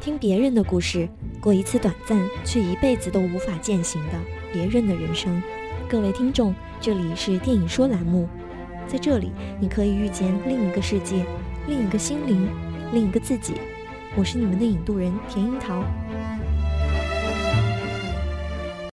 听别人的故事过一次短暂却一辈子都无法践行的别人的人生。各位听众这里是电影说栏目在这里你可以遇见另一个世界另一个心灵另一个自己。我是你们的引渡人田樱桃。